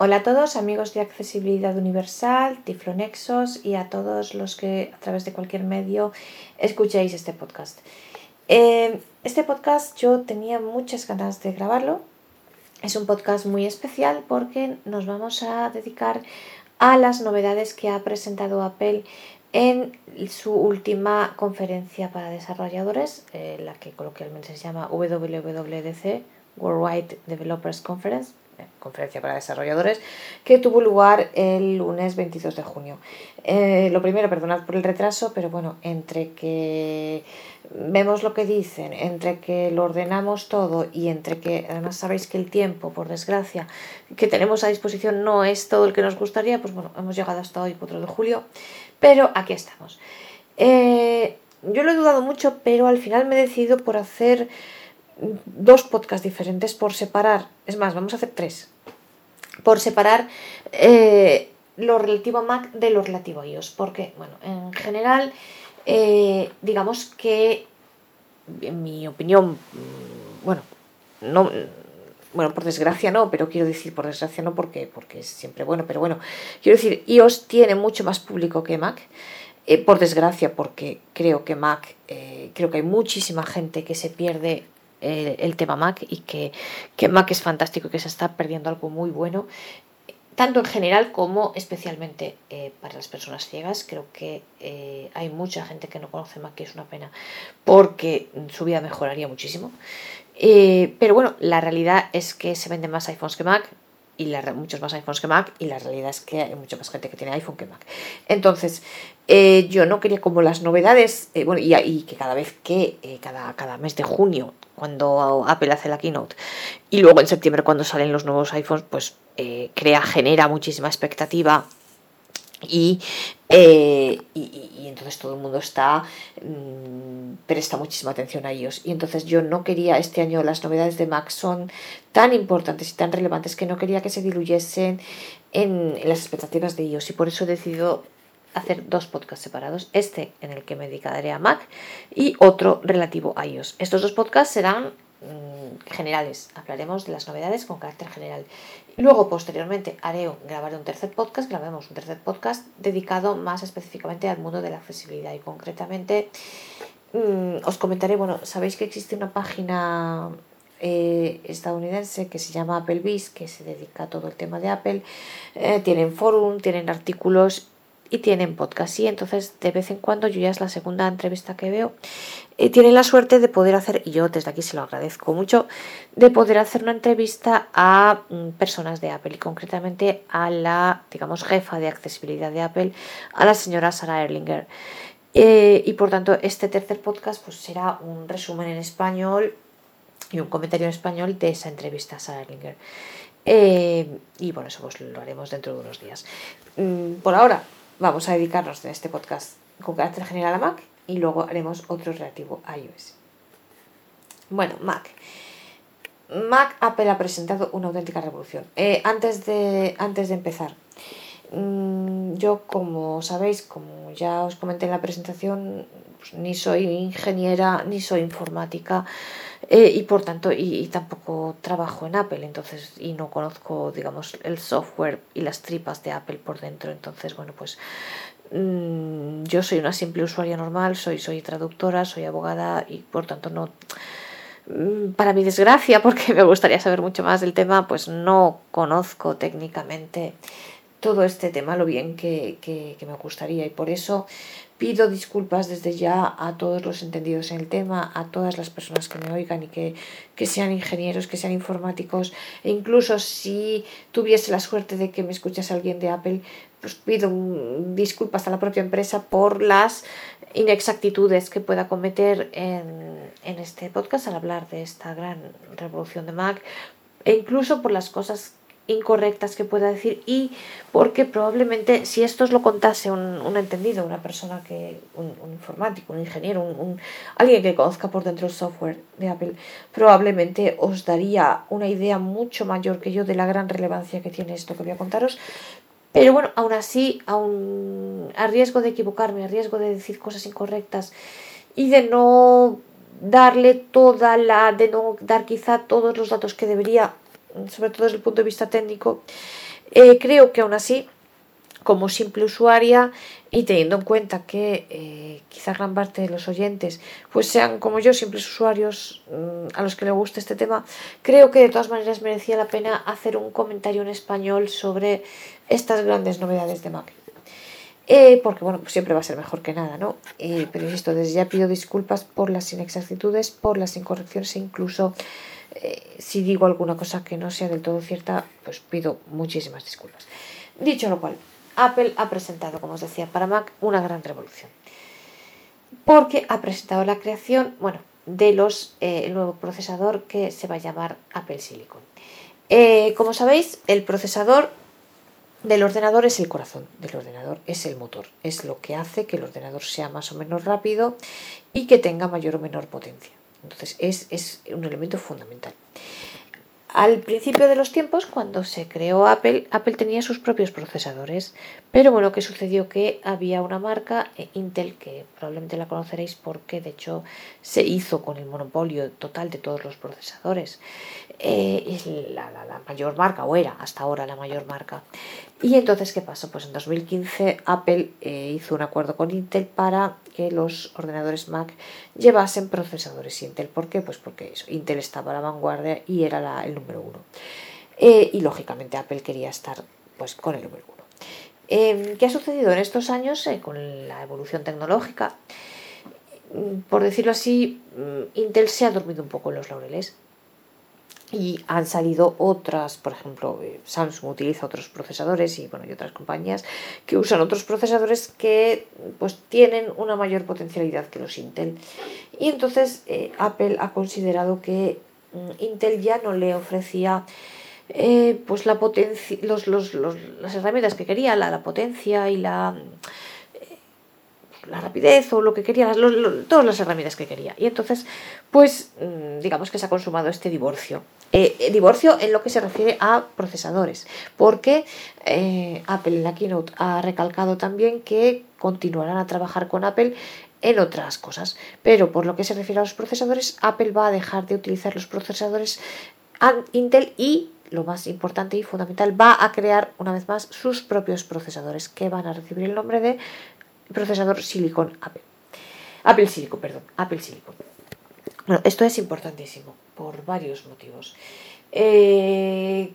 Hola a todos, amigos de Accesibilidad Universal, Tiflonexos y a todos los que a través de cualquier medio escuchéis este podcast. Eh, este podcast yo tenía muchas ganas de grabarlo. Es un podcast muy especial porque nos vamos a dedicar a las novedades que ha presentado Apple en su última conferencia para desarrolladores, eh, la que coloquialmente se llama WWDC, Worldwide Developers Conference, conferencia para desarrolladores, que tuvo lugar el lunes 22 de junio. Eh, lo primero, perdonad por el retraso, pero bueno, entre que vemos lo que dicen, entre que lo ordenamos todo y entre que además sabéis que el tiempo, por desgracia, que tenemos a disposición no es todo el que nos gustaría, pues bueno, hemos llegado hasta hoy, 4 de julio, pero aquí estamos. Eh, yo lo he dudado mucho, pero al final me he decidido por hacer dos podcasts diferentes por separar, es más, vamos a hacer tres, por separar eh, lo relativo a Mac de lo relativo a iOS, porque, bueno, en general, eh, digamos que, en mi opinión, mm, bueno, no, bueno, por desgracia no, pero quiero decir por desgracia no porque, porque es siempre bueno, pero bueno, quiero decir, iOS tiene mucho más público que Mac. Eh, por desgracia, porque creo que Mac, creo que hay muchísima gente que se pierde eh, el tema Mac y que, Mac es fantástico y que se está perdiendo algo muy bueno, tanto en general como especialmente eh, para las personas ciegas. Creo que eh, hay mucha gente que no conoce Mac y es una pena porque su vida mejoraría muchísimo. pero bueno, la realidad es que se venden más iPhones que Mac y la, muchos más iPhones que Mac y la realidad es que hay mucha más gente que tiene iPhone que Mac. Entonces, yo no quería como las novedades, bueno, y, y, que cada vez que, cada, cada mes de junio cuando Apple hace la keynote y luego en septiembre cuando salen los nuevos iPhones pues eh, crea genera muchísima expectativa y, eh, y, entonces todo el mundo está mm, presta muchísima atención a ellos y entonces yo no quería este año las novedades de Mac son tan importantes y tan relevantes que no quería que se diluyesen en, en las expectativas de ellos y por eso he decidido hacer dos podcasts separados, este en el que me dedicaré a Mac y otro relativo a iOS. Estos dos podcasts serán mm, generales, hablaremos de las novedades con carácter general. Luego, posteriormente, haré, grabaré un tercer podcast, grabemos un tercer podcast dedicado más específicamente al mundo de la accesibilidad y concretamente mm, os comentaré, bueno, sabéis que existe una página eh, estadounidense que se llama Applebee's, que se dedica a todo el tema de Apple. Eh, tienen forum, tienen artículos y tienen podcast. Y entonces de vez en cuando, yo ya es la segunda entrevista que veo, tienen la suerte de poder hacer, y yo desde aquí se lo agradezco mucho, de poder hacer una entrevista a mm, personas de Apple y concretamente a la, digamos, jefa de accesibilidad de Apple, a la señora Sara Erlinger. Eh, y por tanto, este tercer podcast pues, será un resumen en español y un comentario en español de esa entrevista a Sara Erlinger. Eh, y bueno, eso pues, lo haremos dentro de unos días. Mm, por ahora, vamos a dedicarnos en este podcast con carácter general a Mac y luego haremos otro relativo a iOS. Bueno, Mac. Mac Apple ha presentado una auténtica revolución. Eh, antes, de, antes de empezar, mm, yo como sabéis, como ya os comenté en la presentación, pues, ni soy ingeniera ni soy informática eh, y por tanto y, tampoco trabajo en Apple entonces y no conozco digamos el software y las tripas de Apple por dentro entonces bueno pues mm, yo soy una simple usuaria normal soy soy traductora soy abogada y por tanto no mm, para mi desgracia porque me gustaría saber mucho más del tema pues no conozco técnicamente todo este tema lo bien que, que, me gustaría. Y por eso pido disculpas desde ya a todos los entendidos en el tema, a todas las personas que me oigan y que, que sean ingenieros, que sean informáticos. E incluso si tuviese la suerte de que me escuchase alguien de Apple, pues pido disculpas a la propia empresa por las inexactitudes que pueda cometer en, en este podcast al hablar de esta gran revolución de Mac e incluso por las cosas incorrectas que pueda decir y porque probablemente si esto os lo contase un, un entendido, una persona que, un, informático, un ingeniero, un, alguien que conozca por dentro el software de Apple, probablemente os daría una idea mucho mayor que yo de la gran relevancia que tiene esto que voy a contaros. Pero bueno, aún así, aún a riesgo de equivocarme, a riesgo de decir cosas incorrectas y de no darle toda la, de no dar quizá todos los datos que debería sobre todo desde el punto de vista técnico, Eh, creo que aún así, como simple usuaria y teniendo en cuenta que eh, quizá gran parte de los oyentes pues sean como yo, simples usuarios mm, a los que les guste este tema, creo que de todas maneras merecía la pena hacer un comentario en español sobre estas grandes novedades de Mac. Eh, porque bueno, pues siempre va a ser mejor que nada, ¿no? Eh, pero insisto, desde ya pido disculpas por las inexactitudes, por las incorrecciones e incluso eh, si digo alguna cosa que no sea del todo cierta, pues pido muchísimas disculpas. Dicho lo cual, Apple ha presentado, como os decía, para Mac una gran revolución. Porque ha presentado la creación, bueno, de el nuevo procesador que se va a llamar Apple Silicon. como sabéis, el procesador del ordenador es el corazón del ordenador, es el motor, es lo que hace que el ordenador sea más o menos rápido y que tenga mayor o menor potencia. Entonces es, es un elemento fundamental. Al principio de los tiempos, cuando se creó Apple, Apple tenía sus propios procesadores, pero bueno, que sucedió que había una marca, eh, Intel, que probablemente la conoceréis porque de hecho se hizo con el monopolio total de todos los procesadores. Eh, es la, mayor marca, o era hasta ahora la mayor marca. Y entonces, ¿qué pasó? Pues en 2015 Apple eh, hizo un acuerdo con Intel para que los ordenadores Mac llevasen procesadores Intel. ¿Por qué? Pues porque Intel estaba a la vanguardia y era el número uno. Eh, y lógicamente Apple quería estar pues, con el número uno. Em, ¿Qué ha sucedido en estos años con la evolución tecnológica? Mm, por decirlo así, mm, Intel se ha dormido un poco en los laureles y han salido otras, por ejemplo, eh, Samsung utiliza otros procesadores y bueno, y otras compañías que usan otros procesadores que pues tienen una mayor potencialidad que los Intel. Y entonces eh, Apple ha considerado que mm, Intel ya no le ofrecía eh, pues la potencia, los, los, las herramientas que quería, la, la potencia y la la rapidez o lo que quería, todas las herramientas que quería. Y entonces, pues mm, digamos que se ha consumado este divorcio. Eh, eh, divorcio en lo que se refiere a procesadores, porque eh, Apple en la keynote ha recalcado también que continuarán a trabajar con Apple en otras cosas, pero por lo que se refiere a los procesadores, Apple va a dejar de utilizar los procesadores Intel y lo más importante y fundamental, va a crear una vez más sus propios procesadores que van a recibir el nombre de procesador Silicon Apple. Apple Silicon, perdón, Apple esto es importantísimo por varios motivos. Eh,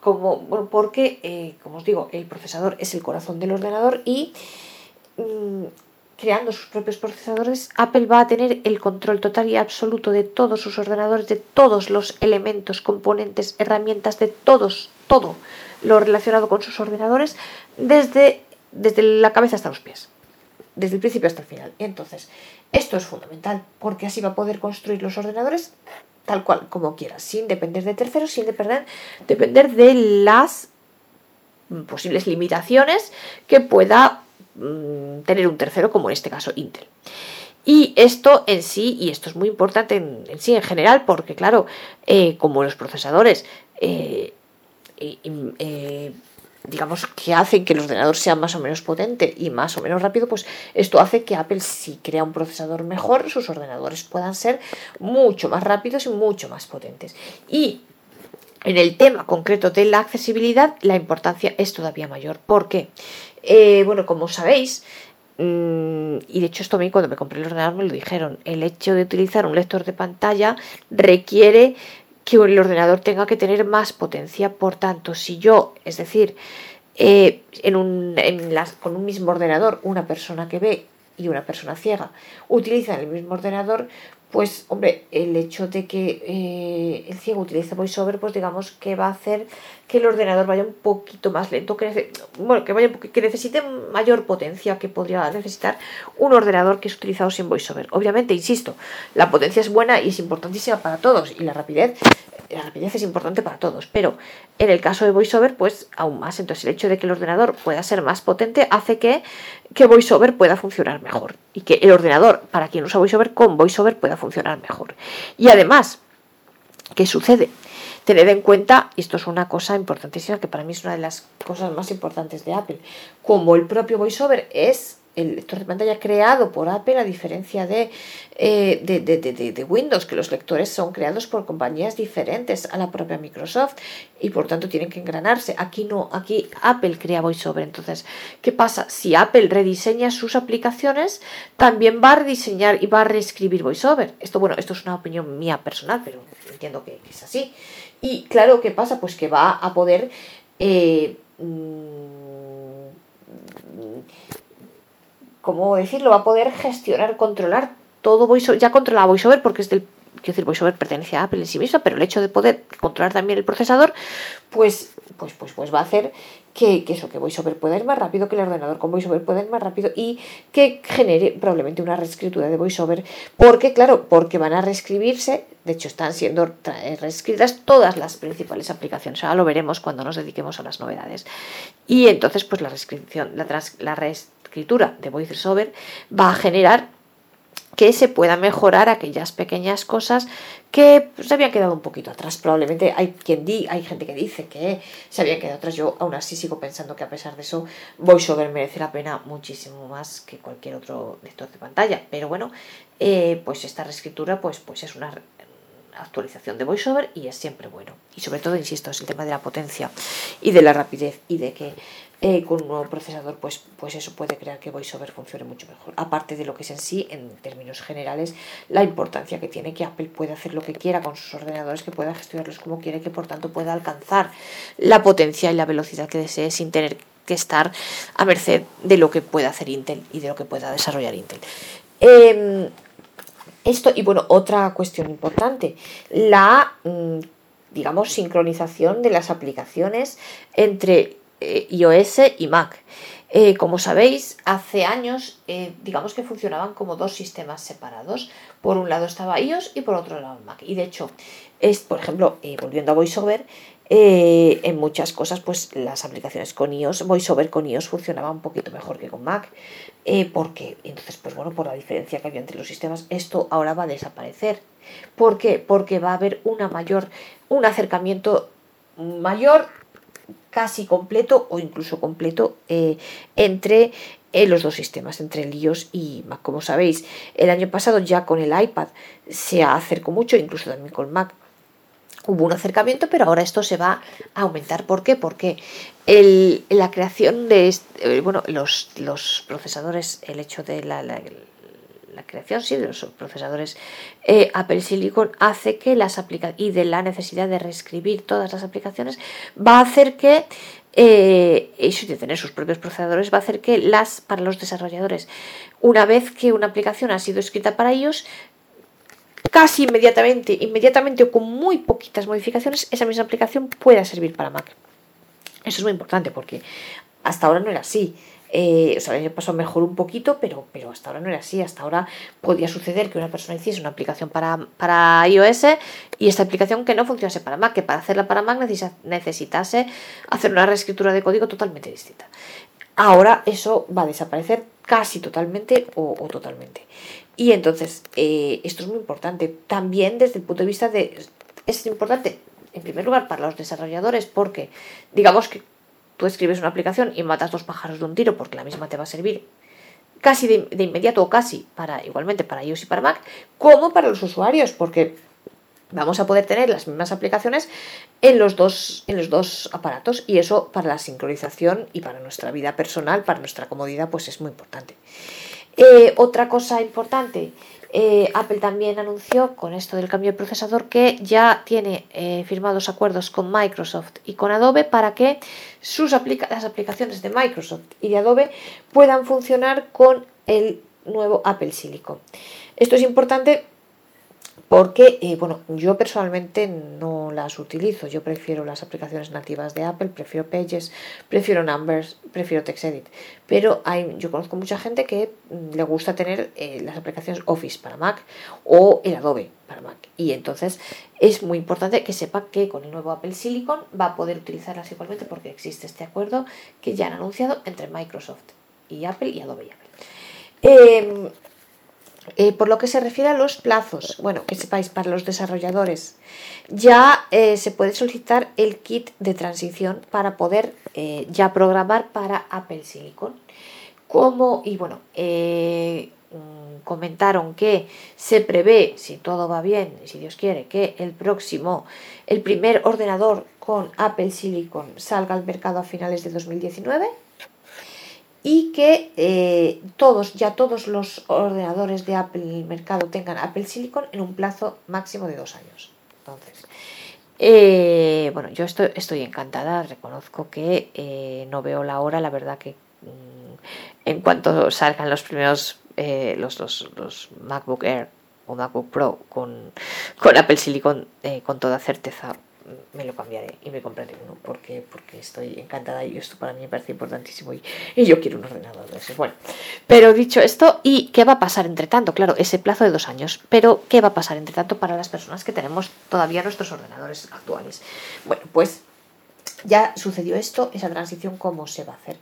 como, bueno, porque, eh, como os digo, el procesador es el corazón del ordenador y mm, creando sus propios procesadores, Apple va a tener el control total y absoluto de todos sus ordenadores, de todos los elementos, componentes, herramientas, de todos, todo lo relacionado con sus ordenadores, desde, desde la cabeza hasta los pies, desde el principio hasta el final. Entonces, esto es fundamental porque así va a poder construir los ordenadores tal cual, como quiera, sin depender de terceros, sin depender, depender de las posibles limitaciones que pueda mm, tener un tercero, como en este caso Intel. Y esto en sí, y esto es muy importante en, sí en general, porque claro, eh, como los procesadores eh, eh, digamos, que hacen que el ordenador sea más o menos potente y más o menos rápido, pues esto hace que Apple, si crea un procesador mejor, sus ordenadores puedan ser mucho más rápidos y mucho más potentes. Y en el tema concreto de la accesibilidad, la importancia es todavía mayor. ¿Por qué? Eh, bueno, como sabéis, mm, y de hecho esto a mí cuando me compré el ordenador me lo dijeron, el hecho de utilizar un lector de pantalla requiere que el ordenador tenga que tener más potencia. Por tanto, si yo, es decir, eh, en un, en con un mismo ordenador, una persona que ve y una persona ciega utilizan el mismo ordenador, pues hombre, el hecho de que eh, el ciego utilice VoiceOver, pues digamos que va a hacer que el ordenador vaya un poquito más lento, que, bueno, que, vaya, que necesite mayor potencia que podría necesitar un ordenador que es utilizado sin VoiceOver. Obviamente, insisto, la potencia es buena y es importantísima para todos y la rapidez la rapidez es importante para todos, pero en el caso de VoiceOver, pues aún más. Entonces, el hecho de que el ordenador pueda ser más potente hace que, que VoiceOver pueda funcionar mejor y que el ordenador, para quien usa VoiceOver, con VoiceOver pueda funcionar mejor. Y además, ¿qué sucede? Tened en cuenta, y esto es una cosa importantísima que para mí es una de las cosas más importantes de Apple, como el propio VoiceOver es el lector de pantalla creado por Apple, a diferencia eh, de, de, Windows, que los lectores son creados por compañías diferentes a la propia Microsoft y por tanto tienen que engranarse. Aquí no, aquí Apple crea VoiceOver. Entonces, ¿qué pasa? Si Apple rediseña sus aplicaciones, también va a rediseñar y va a reescribir VoiceOver. Esto, bueno, esto es una opinión mía personal, pero entiendo que, es así. Y claro, ¿qué pasa? Pues que va a poder... Eh, mm, ¿cómo decirlo? Va a poder gestionar, controlar todo VoiceOver, ya controla VoiceOver porque es del, quiero decir, VoiceOver pertenece a Apple en sí misma, pero el hecho de poder controlar también el procesador, pues, pues, pues, pues va a hacer que, que, eso, que VoiceOver pueda ir más rápido, que el ordenador con VoiceOver pueda ir más rápido y que genere probablemente una reescritura de VoiceOver, porque claro, porque van a reescribirse, de hecho están siendo reescritas todas las principales aplicaciones, ahora lo veremos cuando nos dediquemos a las novedades. Y entonces pues la reescripción, la, la escritura de VoiceOver va a generar que se pueda mejorar aquellas pequeñas cosas que se habían quedado un poquito atrás. Probablemente hay quien di, hay gente que dice que se habían quedado atrás. Yo aún así sigo pensando que a pesar de eso, VoiceOver merece la pena muchísimo más que cualquier otro lector de pantalla. Pero bueno, eh, pues esta reescritura pues, pues es una actualización de VoiceOver y es siempre bueno. Y sobre todo, insisto, es el tema de la potencia y de la rapidez y de que eh, con un nuevo procesador, pues, pues eso puede crear que VoiceOver funcione mucho mejor. Aparte de lo que es en sí, en términos generales, la importancia que tiene que Apple pueda hacer lo que quiera con sus ordenadores, que pueda gestionarlos como quiere, que por tanto pueda alcanzar la potencia y la velocidad que desee sin tener que estar a merced de lo que pueda hacer Intel y de lo que pueda desarrollar Intel. Em, esto, y bueno, otra cuestión importante, la, mm, digamos, sincronización de las aplicaciones entre eh, iOS y Mac. Eh, como sabéis, hace años, eh, digamos que funcionaban como dos sistemas separados. Por un lado estaba iOS y por otro lado Mac. Y de hecho, es, por ejemplo, volviendo a VoiceOver, en muchas cosas, pues las aplicaciones con iOS, VoiceOver con iOS funcionaba un poquito mejor que con Mac. porque entonces, pues bueno, por la diferencia que había entre los sistemas, esto ahora va a desaparecer. ¿Por qué? Porque va a haber una mayor, un acercamiento mayor casi completo o incluso completo eh, entre eh, los dos sistemas, entre el iOS y Mac. Como sabéis, el año pasado ya con el iPad se acercó mucho, incluso también con Mac. Hubo un acercamiento, pero ahora esto se va a aumentar. ¿Por qué? Porque la creación de eh, bueno, los, los, procesadores, el hecho de la la creación sí, de los procesadores eh, Apple Silicon hace que las aplicaciones y de la necesidad de reescribir todas las aplicaciones va a hacer que eh, eso de tener sus propios procesadores va a hacer que las para los desarrolladores una vez que una aplicación ha sido escrita para ellos casi inmediatamente inmediatamente o con muy poquitas modificaciones esa misma aplicación pueda servir para Mac eso es muy importante porque hasta ahora no era así eh, o sea, el año pasado mejoró un poquito, pero, pero hasta ahora no era así. Hasta ahora podía suceder que una persona hiciese una aplicación para, para iOS y esta aplicación que no funcionase para Mac, que para hacerla para Mac necesitase hacer una reescritura de código totalmente distinta. Ahora eso va a desaparecer casi totalmente o, totalmente. Y entonces, eh, esto es muy importante. También desde el punto de vista de... Es importante, en primer lugar, para los desarrolladores, porque digamos que Tú escribes una aplicación y matas dos pájaros de un tiro porque la misma te va a servir casi de, inmediato o casi para igualmente para iOS y para Mac, como para los usuarios, porque vamos a poder tener las mismas aplicaciones en los dos, en los dos aparatos y eso para la sincronización y para nuestra vida personal, para nuestra comodidad, pues es muy importante. Eh, otra cosa importante, eh, Apple también anunció con esto del cambio de procesador que ya tiene eh, firmados acuerdos con Microsoft y con Adobe para que sus las aplicaciones de Microsoft y de Adobe puedan funcionar con el nuevo Apple Silicon. Esto es importante porque, eh, bueno, yo personalmente no las utilizo. Yo prefiero las aplicaciones nativas de Apple, prefiero Pages, prefiero Numbers, prefiero TextEdit. Pero hay, yo conozco mucha gente que mm, le gusta tener eh, las aplicaciones Office para Mac o el Adobe para Mac. Y entonces es muy importante que sepa que con el nuevo Apple Silicon va a poder utilizarlas igualmente porque existe este acuerdo que ya han anunciado entre Microsoft y Apple y Adobe y Apple. Em, eh, por lo que se refiere a los plazos, bueno, que sepáis, para los desarrolladores, ya eh, se puede solicitar el kit de transición para poder eh, ya programar para Apple Silicon. como, y bueno, mm, comentaron que se prevé, si todo va bien, y si Dios quiere, que el próximo, el primer ordenador con Apple Silicon salga al mercado a finales de 2019 y que eh, todos, ya todos los ordenadores de Apple en el mercado tengan Apple Silicon en un plazo máximo de dos años. Entonces, eh, bueno, yo estoy, encantada, reconozco que eh, no veo la hora, la verdad que mm, en cuanto salgan los primeros, los, los, MacBook Air o MacBook Pro con, con Apple Silicon, con toda certeza me lo cambiaré y me compraré uno porque, porque estoy encantada y esto para mí me parece importantísimo y, yo quiero un ordenador de ese. Bueno, pero dicho esto, ¿y qué va a pasar entre tanto? Claro, ese plazo de dos años, pero ¿qué va a pasar entre tanto para las personas que tenemos todavía nuestros ordenadores actuales? Bueno, pues ya sucedió esto, esa transición, ¿cómo se va a hacer?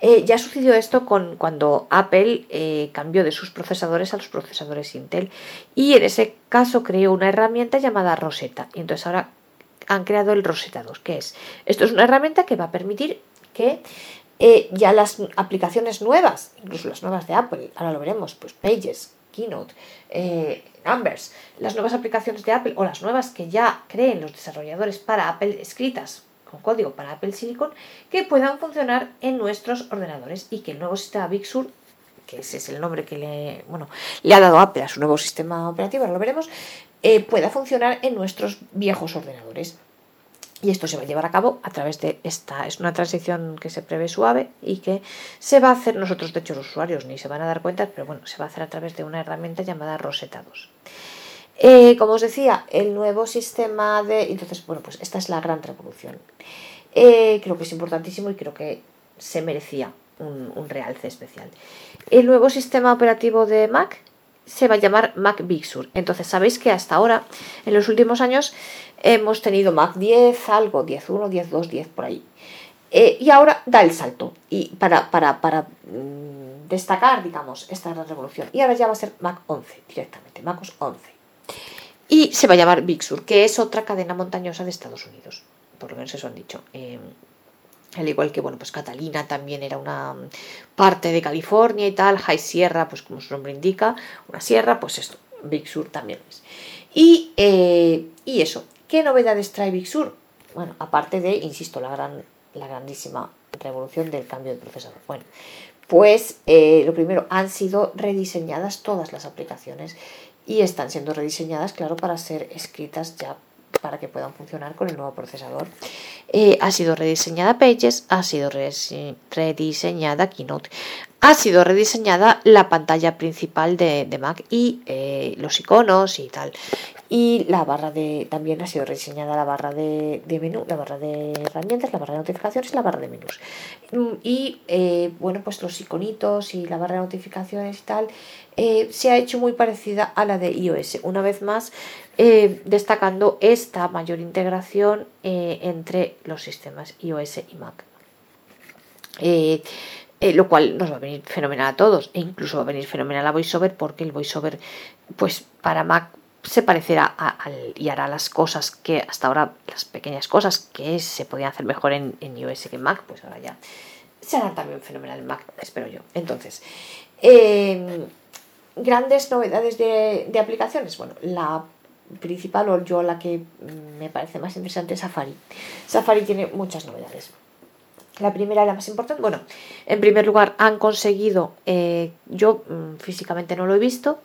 Eh, ya sucedió esto con, cuando Apple eh, cambió de sus procesadores a los procesadores Intel y en ese caso creó una herramienta llamada Rosetta. Y entonces ahora han creado el Rosetta 2. ¿Qué es? Esto es una herramienta que va a permitir que eh, ya las aplicaciones nuevas, incluso las nuevas de Apple, ahora lo veremos, pues Pages, Keynote, eh, Numbers, las nuevas aplicaciones de Apple o las nuevas que ya creen los desarrolladores para Apple escritas con código para Apple Silicon, que puedan funcionar en nuestros ordenadores y que el nuevo sistema Big Sur que ese es el nombre que le, bueno, le ha dado Apple a su nuevo sistema operativo, ahora lo veremos, eh, pueda funcionar en nuestros viejos ordenadores. Y esto se va a llevar a cabo a través de esta. Es una transición que se prevé suave y que se va a hacer nosotros, de hecho, los usuarios ni se van a dar cuenta, pero bueno, se va a hacer a través de una herramienta llamada Rosetta 2. Eh, como os decía, el nuevo sistema de. Entonces, bueno, pues esta es la gran revolución. Eh, creo que es importantísimo y creo que se merecía un, un realce especial. El nuevo sistema operativo de Mac se va a llamar Mac Big Sur. Entonces, sabéis que hasta ahora, en los últimos años, hemos tenido Mac 10, algo, 10.1, 10.2, 10 por ahí. Eh, y ahora da el salto y para, para, para mm, destacar, digamos, esta gran revolución. Y ahora ya va a ser Mac 11 directamente, MacOS 11. Y se va a llamar Big Sur, que es otra cadena montañosa de Estados Unidos. Por lo menos eso han dicho. Eh, al igual que, bueno, pues Catalina también era una parte de California y tal, High Sierra, pues como su nombre indica, una sierra, pues esto, Big Sur también es. Y, eh, y eso, ¿qué novedades trae Big Sur? Bueno, aparte de, insisto, la, gran, la grandísima revolución del cambio de procesador. Bueno, pues eh, lo primero, han sido rediseñadas todas las aplicaciones y están siendo rediseñadas, claro, para ser escritas ya para que puedan funcionar con el nuevo procesador. Eh, ha sido rediseñada Pages, ha sido rediseñada Keynote, ha sido rediseñada la pantalla principal de, Mac y eh, los iconos y tal. Y la barra de. También ha sido rediseñada la barra de, menú, la barra de herramientas, la barra de notificaciones y la barra de menús. Mm, y eh, bueno, pues los iconitos y la barra de notificaciones y tal se ha hecho muy parecida a la de iOS. Una vez más, eh, destacando esta mayor integración eh, entre los sistemas iOS y Mac. Eh, lo cual nos va a venir fenomenal a todos e incluso va a venir fenomenal a VoiceOver porque el VoiceOver pues para Mac se parecerá al, y hará las cosas que hasta ahora, las pequeñas cosas que se podían hacer mejor en, iOS que en Mac, pues ahora ya se harán también fenomenal en Mac, espero yo. Entonces, grandes novedades de, de aplicaciones. Bueno, la principal o yo la que me parece más interesante es Safari. Safari tiene muchas novedades. La primera y la más importante, bueno, en primer lugar han conseguido, eh, yo mm, físicamente no lo he visto,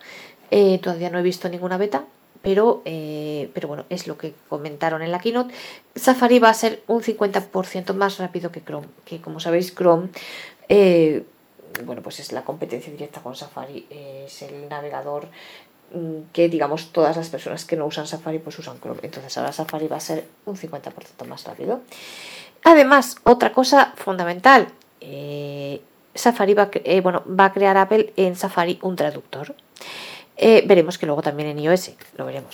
eh, todavía no he visto ninguna beta, pero, eh, pero bueno, es lo que comentaron en la keynote. Safari va a ser un 50% más rápido que Chrome, que como sabéis Chrome, bueno, pues es la competencia directa con Safari, es el navegador Mm, que digamos todas las personas que no usan Safari pues usan Chrome. Entonces ahora Safari va a ser un 50% más rápido. Además, otra cosa fundamental, eh, Safari va, eh, bueno, va a crear Apple en Safari un traductor. Eh, veremos que luego también en iOS, lo veremos.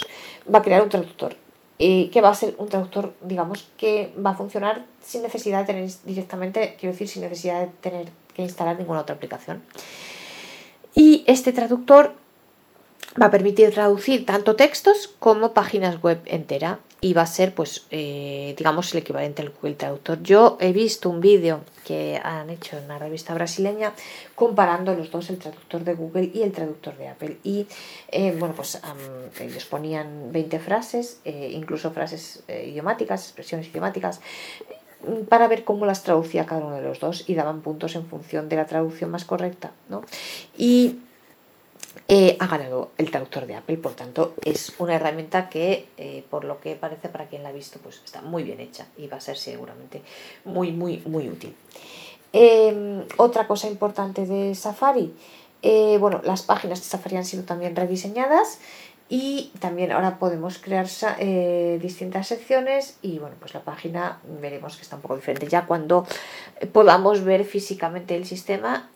Va a crear un traductor. que va a ser un traductor, digamos, que va a funcionar sin necesidad de tener directamente, quiero decir, sin necesidad de tener que instalar ninguna otra aplicación. Y este traductor va a permitir traducir tanto textos como páginas web entera. Y va a ser pues eh, digamos el equivalente al Google Traductor. Yo he visto un vídeo que han hecho en una revista brasileña comparando los dos, el traductor de Google y el traductor de Apple. Y eh, bueno, pues ellos ponían 20 frases, eh, incluso frases idiomáticas, expresiones idiomáticas, para ver cómo las traducía cada uno de los dos y daban puntos en función de la traducción más correcta. ¿no? Y eh, ha ganado el traductor de Apple, por tanto es una herramienta que eh, por lo que parece para quien la ha visto pues está muy bien hecha y va a ser seguramente muy muy muy útil. Em, otra cosa importante de Safari, eh, bueno, las páginas de Safari han sido también rediseñadas y también ahora podemos crear distintas secciones y bueno, pues la página veremos que está un poco diferente. Ya cuando podamos ver físicamente el sistema,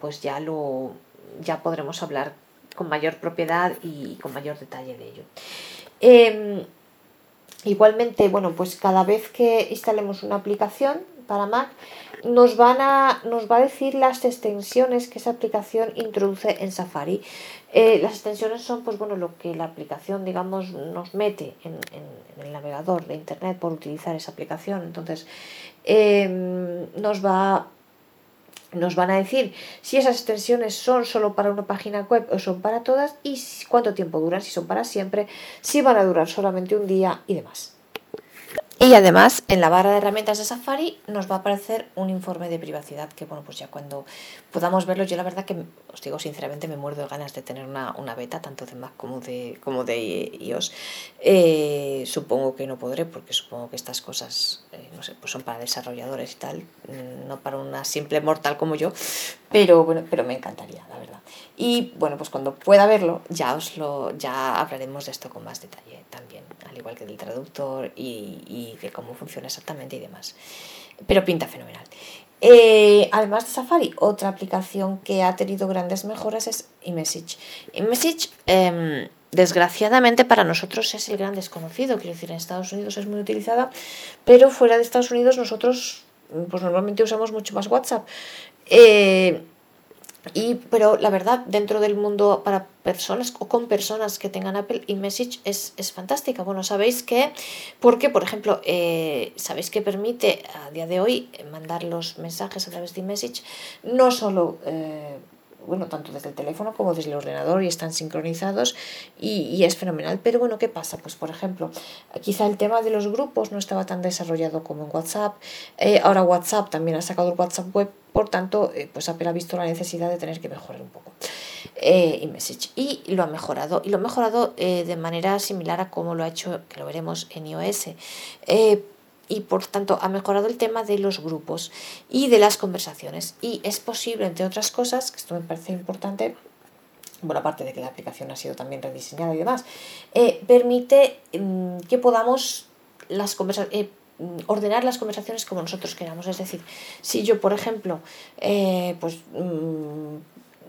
pues ya lo, ya podremos hablar con mayor propiedad y con mayor detalle de ello. Em, igualmente, bueno, pues cada vez que instalemos una aplicación para Mac, nos, van a, nos va a decir las extensiones que esa aplicación introduce en Safari. Eh, las extensiones son, pues bueno, lo que la aplicación, digamos, nos mete en, el navegador de Internet por utilizar esa aplicación. Entonces, em, nos va nos van a decir si esas extensiones son solo para una página web o son para todas y cuánto tiempo duran, si son para siempre, si van a durar solamente un día y demás. Y además, en la barra de herramientas de Safari nos va a aparecer un informe de privacidad que, bueno, pues ya cuando podamos verlo, yo la verdad que os digo sinceramente, me muerdo de ganas de tener una, beta, tanto de Mac como de, como de iOS. Eh, supongo que no podré, porque supongo que estas cosas, eh, no sé, pues son para desarrolladores y tal, mm, no para una simple mortal como yo, pero bueno, pero me encantaría, la verdad. Y bueno, pues cuando pueda verlo, ya os lo, ya hablaremos de esto con más detalle también, al igual que del traductor y y de cómo funciona exactamente y demás. Pero pinta fenomenal. Eh, además de Safari, otra aplicación que ha tenido grandes mejoras es iMessage. iMessage, em, desgraciadamente para nosotros es el gran desconocido, quiero decir, en Estados Unidos es muy utilizada, pero fuera de Estados Unidos nosotros pues normalmente usamos mucho más WhatsApp. Eh, y, pero la verdad, dentro del mundo para personas o con personas que tengan Apple iMessage es, es fantástica. Bueno, sabéis que, porque por ejemplo, eh, sabéis que permite a día de hoy mandar los mensajes a través de iMessage, no solo eh, bueno, tanto desde el teléfono como desde el ordenador y están sincronizados y, es fenomenal. Pero bueno, ¿qué pasa? Pues por ejemplo, quizá el tema de los grupos no estaba tan desarrollado como en WhatsApp. Eh, ahora WhatsApp también ha sacado el WhatsApp web, por tanto, eh, pues Apple ha visto la necesidad de tener que mejorar un poco eh, iMessage y lo ha mejorado. Y lo ha mejorado de manera similar a como lo ha hecho, que lo veremos en iOS y por tanto ha mejorado el tema de los grupos y de las conversaciones. Y es posible, entre otras cosas, que esto me parece importante, bueno, aparte de que la aplicación ha sido también rediseñada y demás, eh, permite mm, que podamos las eh, mm, ordenar las conversaciones como nosotros queramos. Es decir, si yo, por ejemplo, eh, pues mm,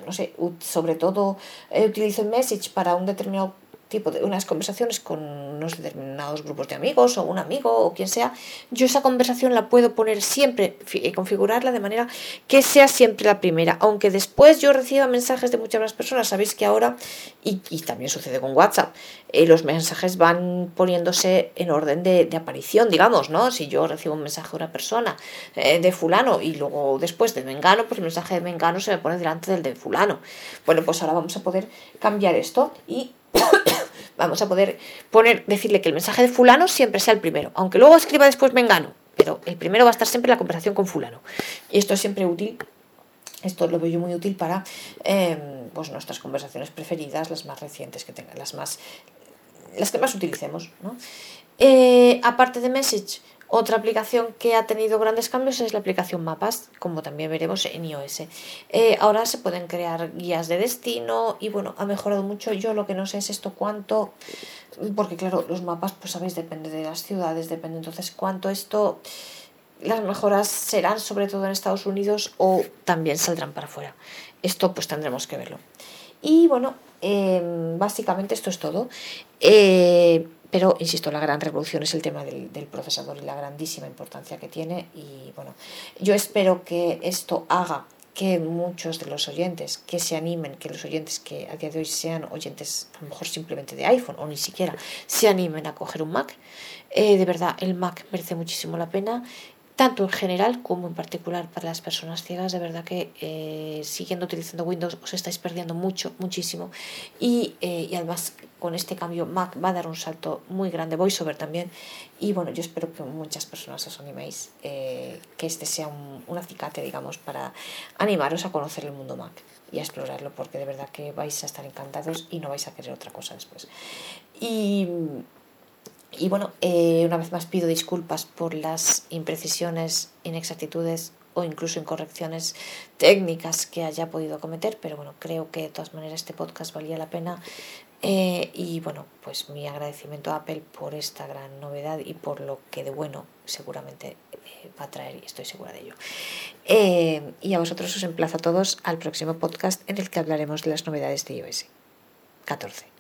no sé, sobre todo utilizo el message para un determinado tipo de unas conversaciones con unos determinados grupos de amigos o un amigo o quien sea, yo esa conversación la puedo poner siempre, y configurarla de manera que sea siempre la primera, aunque después yo reciba mensajes de muchas más personas, sabéis que ahora, y, también sucede con WhatsApp, eh, los mensajes van poniéndose en orden de, aparición, digamos, ¿no? Si yo recibo un mensaje de una persona eh, de fulano y luego después de Mengano, pues el mensaje de Mengano se me pone delante del de fulano. Bueno, pues ahora vamos a poder cambiar esto y vamos a poder poner, decirle que el mensaje de fulano siempre sea el primero, aunque luego escriba después mengano, pero el primero va a estar siempre la conversación con fulano. Y esto es siempre útil, esto lo veo yo muy útil para em, pues nuestras conversaciones preferidas, las más recientes que tengan, las más las que más utilicemos. ¿no? Eh, aparte de Message, otra aplicación que ha tenido grandes cambios es la aplicación Mapas, como también veremos en iOS. Eh, ahora se pueden crear guías de destino y bueno, ha mejorado mucho. Yo lo que no sé es esto cuánto, porque claro, los mapas, pues sabéis, depende de las ciudades, depende entonces cuánto esto, las mejoras serán sobre todo en Estados Unidos o también saldrán para afuera. Esto pues tendremos que verlo. Y bueno, em, básicamente esto es todo. Eh, pero, insisto, la gran revolución es el tema del, procesador y la grandísima importancia que tiene. Y bueno, yo espero que esto haga que muchos de los oyentes que se animen, que los oyentes que a día de hoy sean oyentes a lo mejor simplemente de iPhone o ni siquiera se animen a coger un Mac. Eh, de verdad, el Mac merece muchísimo la pena tanto en general como en particular para las personas ciegas, de verdad que eh, siguiendo utilizando Windows os estáis perdiendo mucho, muchísimo. Y, eh, y, además con este cambio Mac va a dar un salto muy grande, VoiceOver también. Y bueno, yo espero que muchas personas os animéis, eh, que este sea un, un acicate, digamos, para animaros a conocer el mundo Mac y a explorarlo, porque de verdad que vais a estar encantados y no vais a querer otra cosa después. Y y bueno, eh, una vez más pido disculpas por las imprecisiones, inexactitudes o incluso incorrecciones técnicas que haya podido cometer, pero bueno, creo que de todas maneras este podcast valía la pena. Eh, y bueno, pues mi agradecimiento a Apple por esta gran novedad y por lo que de bueno seguramente eh, va a traer, y estoy segura de ello. y a vosotros os emplazo a todos al próximo podcast en el que hablaremos de las novedades de iOS 14.